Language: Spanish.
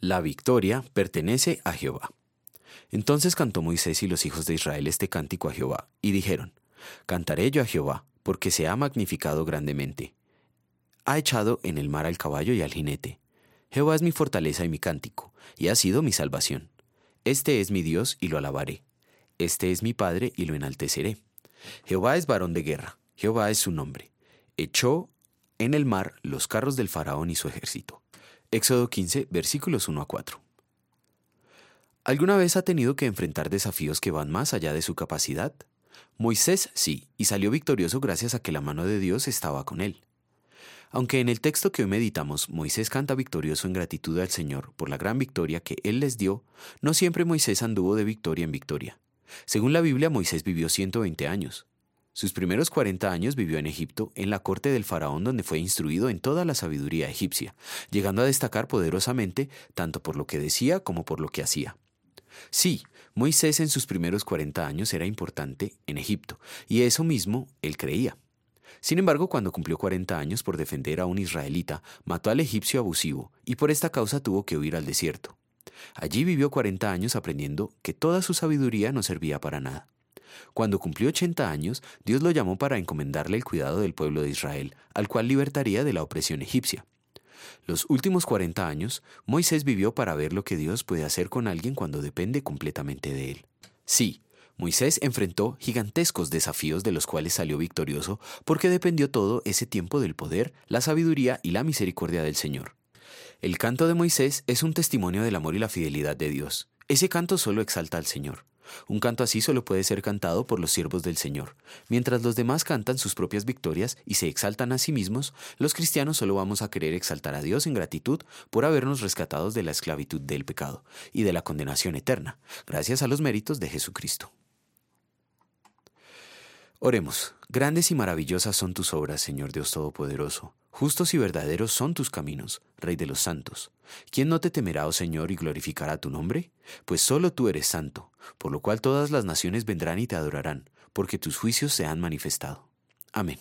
La victoria pertenece a Jehová. Entonces cantó Moisés y los hijos de Israel este cántico a Jehová, y dijeron, Cantaré yo a Jehová, porque se ha magnificado grandemente. Ha echado en el mar al caballo y al jinete. Jehová es mi fortaleza y mi cántico, y ha sido mi salvación. Este es mi Dios y lo alabaré. Este es mi Padre y lo enalteceré. Jehová es varón de guerra, Jehová es su nombre. Echó en el mar los carros del faraón y su ejército. Éxodo 15, versículos 1 a 4. ¿Alguna vez ha tenido que enfrentar desafíos que van más allá de su capacidad? Moisés sí, y salió victorioso gracias a que la mano de Dios estaba con él. Aunque en el texto que hoy meditamos Moisés canta victorioso en gratitud al Señor por la gran victoria que Él les dio, no siempre Moisés anduvo de victoria en victoria. Según la Biblia, Moisés vivió 120 años. Sus primeros 40 años vivió en Egipto, en la corte del faraón donde fue instruido en toda la sabiduría egipcia, llegando a destacar poderosamente tanto por lo que decía como por lo que hacía. Sí, Moisés en sus primeros 40 años era importante en Egipto, y eso mismo él creía. Sin embargo, cuando cumplió 40 años por defender a un israelita, mató al egipcio abusivo, y por esta causa tuvo que huir al desierto. Allí vivió 40 años aprendiendo que toda su sabiduría no servía para nada. Cuando cumplió 80 años, Dios lo llamó para encomendarle el cuidado del pueblo de Israel, al cual libertaría de la opresión egipcia. Los últimos 40 años, Moisés vivió para ver lo que Dios puede hacer con alguien cuando depende completamente de él. Sí, Moisés enfrentó gigantescos desafíos de los cuales salió victorioso porque dependió todo ese tiempo del poder, la sabiduría y la misericordia del Señor. El canto de Moisés es un testimonio del amor y la fidelidad de Dios. Ese canto solo exalta al Señor. Un canto así solo puede ser cantado por los siervos del Señor. Mientras los demás cantan sus propias victorias y se exaltan a sí mismos, los cristianos solo vamos a querer exaltar a Dios en gratitud por habernos rescatados de la esclavitud del pecado y de la condenación eterna, gracias a los méritos de Jesucristo. Oremos, grandes y maravillosas son tus obras, Señor Dios Todopoderoso. Justos y verdaderos son tus caminos, Rey de los santos. ¿Quién no te temerá, oh Señor, y glorificará tu nombre? Pues solo tú eres santo, por lo cual todas las naciones vendrán y te adorarán, porque tus juicios se han manifestado. Amén.